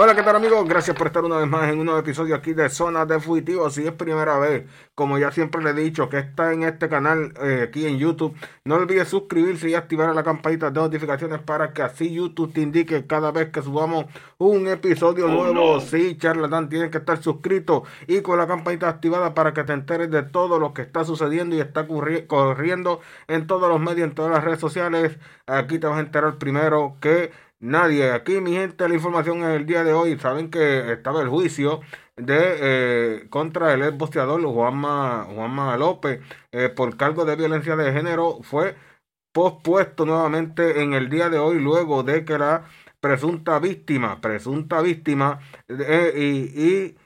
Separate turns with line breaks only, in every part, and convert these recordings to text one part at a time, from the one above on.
Hola, ¿qué tal amigos? Gracias por estar una vez más en un nuevo episodio aquí de Zona de Fugitivo. Si es primera vez, como ya siempre le he dicho, que está en este canal eh, aquí en YouTube, no olvides suscribirse y activar la campanita de notificaciones para que así YouTube te indique cada vez que subamos un episodio oh, nuevo. Sí, charlatán, tienes que estar suscrito y con la campanita activada para que te enteres de todo lo que está sucediendo y está corriendo en todos los medios, en todas las redes sociales. Aquí te vas a enterar primero que nadie. Aquí, mi gente, la información en el día de hoy, saben que estaba el juicio de eh, contra el ex boxeador Juanma, Juanma López eh, por cargo de violencia de género fue pospuesto nuevamente en el día de hoy luego de que la presunta víctima, presunta víctima eh, y, y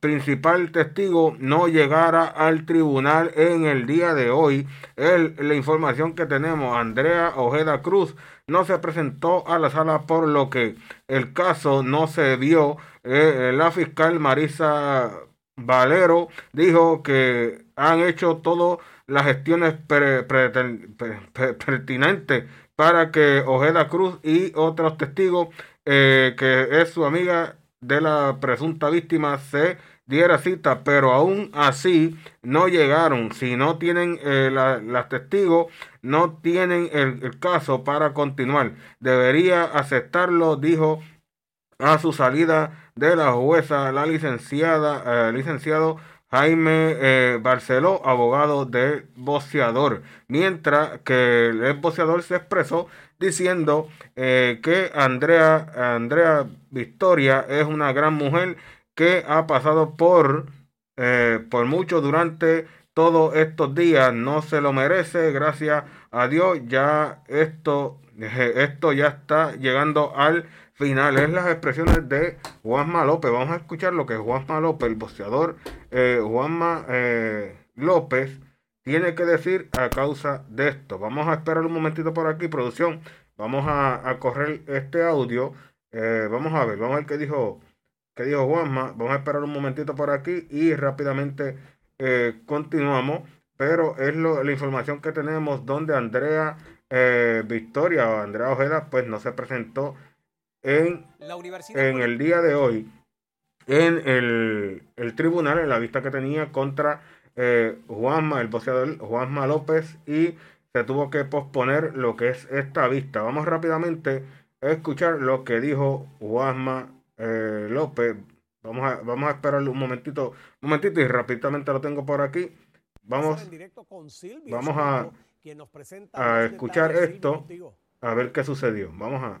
principal testigo no llegara al tribunal en el día de hoy. El, la información que tenemos, Andrea Ojeda Cruz no se presentó a la sala por lo que el caso no se vio. Eh, la fiscal Marisa Valero dijo que han hecho todas las gestiones pertinentes para que Ojeda Cruz y otros testigos, eh, que es su amiga de la presunta víctima, se diera cita, pero aún así no llegaron. Si no tienen eh, las testigos, no tienen el, caso para continuar. Debería aceptarlo, dijo a su salida de la jueza la licenciada, eh, licenciado Jaime eh, Barceló, abogado del boxeador, mientras que el boxeador se expresó diciendo que Andrea, Andrea Victoria es una gran mujer que ha pasado por, eh, por mucho durante todos estos días. No se lo merece, gracias a Dios. Ya esto, esto ya está llegando al final. Es las expresiones de Juanma López. Vamos a escuchar lo que Juanma López, el boxeador eh, Juanma eh, López, tiene que decir a causa de esto. Vamos a esperar un momentito por aquí, producción. Vamos a, a correr este audio. vamos a ver, vamos a ver qué dijo que dijo Juanma. Vamos a esperar un momentito por aquí y rápidamente eh, continuamos. Pero es lo, la información que tenemos donde Andrea eh, Victoria o Andrea Ojeda pues no se presentó en, en el día de hoy en el, el, tribunal, en la vista que tenía contra eh, Juanma, el boxeador Juanma López y se tuvo que posponer lo que es esta vista. Vamos rápidamente a escuchar lo que dijo Juanma eh, López. Vamos a, vamos a esperarle un momentito, un momentito y rápidamente lo tengo por aquí. Vamos, vamos a, a escuchar esto, a ver qué sucedió. Vamos a,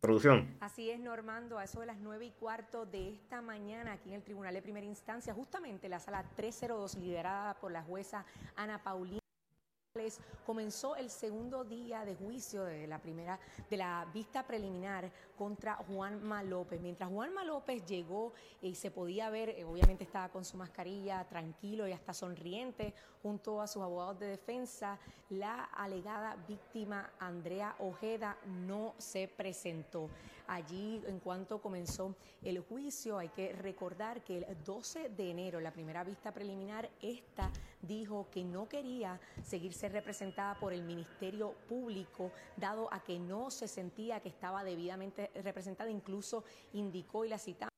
Producción.
Así es, Normando, a eso de las 9 y cuarto de esta mañana aquí en el Tribunal de Primera Instancia, justamente la sala 302, liderada por la jueza Ana Paulina. Comenzó el segundo día de juicio de la primera de la vista preliminar contra Juanma López. Mientras Juanma López llegó y se podía ver, eh, obviamente estaba con su mascarilla, tranquilo y hasta sonriente, junto a sus abogados de defensa, la alegada víctima Andrea Ojeda no se presentó. Allí, en cuanto comenzó el juicio, hay que recordar que el 12 de enero, la primera vista preliminar, esta dijo que no quería seguirse representada por el Ministerio Público, dado a que no se sentía que estaba debidamente representada, incluso indicó y la citamos.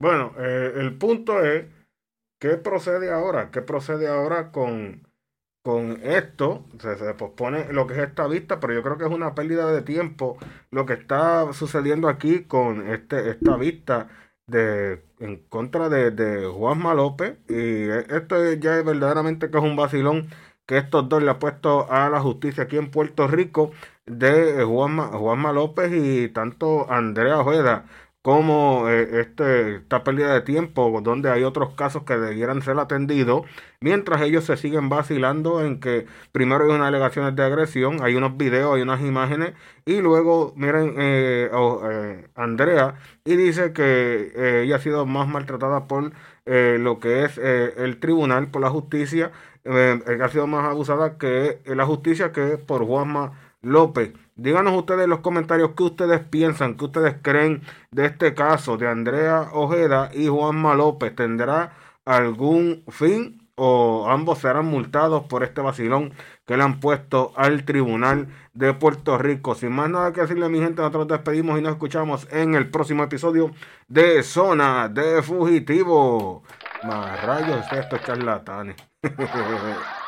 Bueno, eh, el punto es, ¿qué procede ahora? ¿Qué procede ahora con, con esto? Se, se pospone lo que es esta vista, pero yo creo que es una pérdida de tiempo lo que está sucediendo aquí con este, esta vista de en contra de, de Juanma López. Y esto ya es verdaderamente que es un vacilón que estos dos le ha puesto a la justicia aquí en Puerto Rico de Juanma, Juanma López y tanto Andrea Ojeda como eh, este, esta pérdida de tiempo donde hay otros casos que debieran ser atendidos mientras ellos se siguen vacilando en que primero hay unas alegaciones de agresión, hay unos videos, hay unas imágenes y luego miren eh, eh, Andrea y dice que eh, ella ha sido más maltratada por eh, lo que es el tribunal, por la justicia, eh, ha sido más abusada que la justicia que por Juanma López. Díganos ustedes en los comentarios qué ustedes piensan, qué ustedes creen de este caso de Andrea Ojeda y Juanma López. ¿Tendrá algún fin o ambos serán multados por este vacilón que le han puesto al Tribunal de Puerto Rico? Sin más nada que decirle mi gente, nosotros nos despedimos y nos escuchamos en el próximo episodio de Zona de Fugitivo. Más rayos estos charlatanes.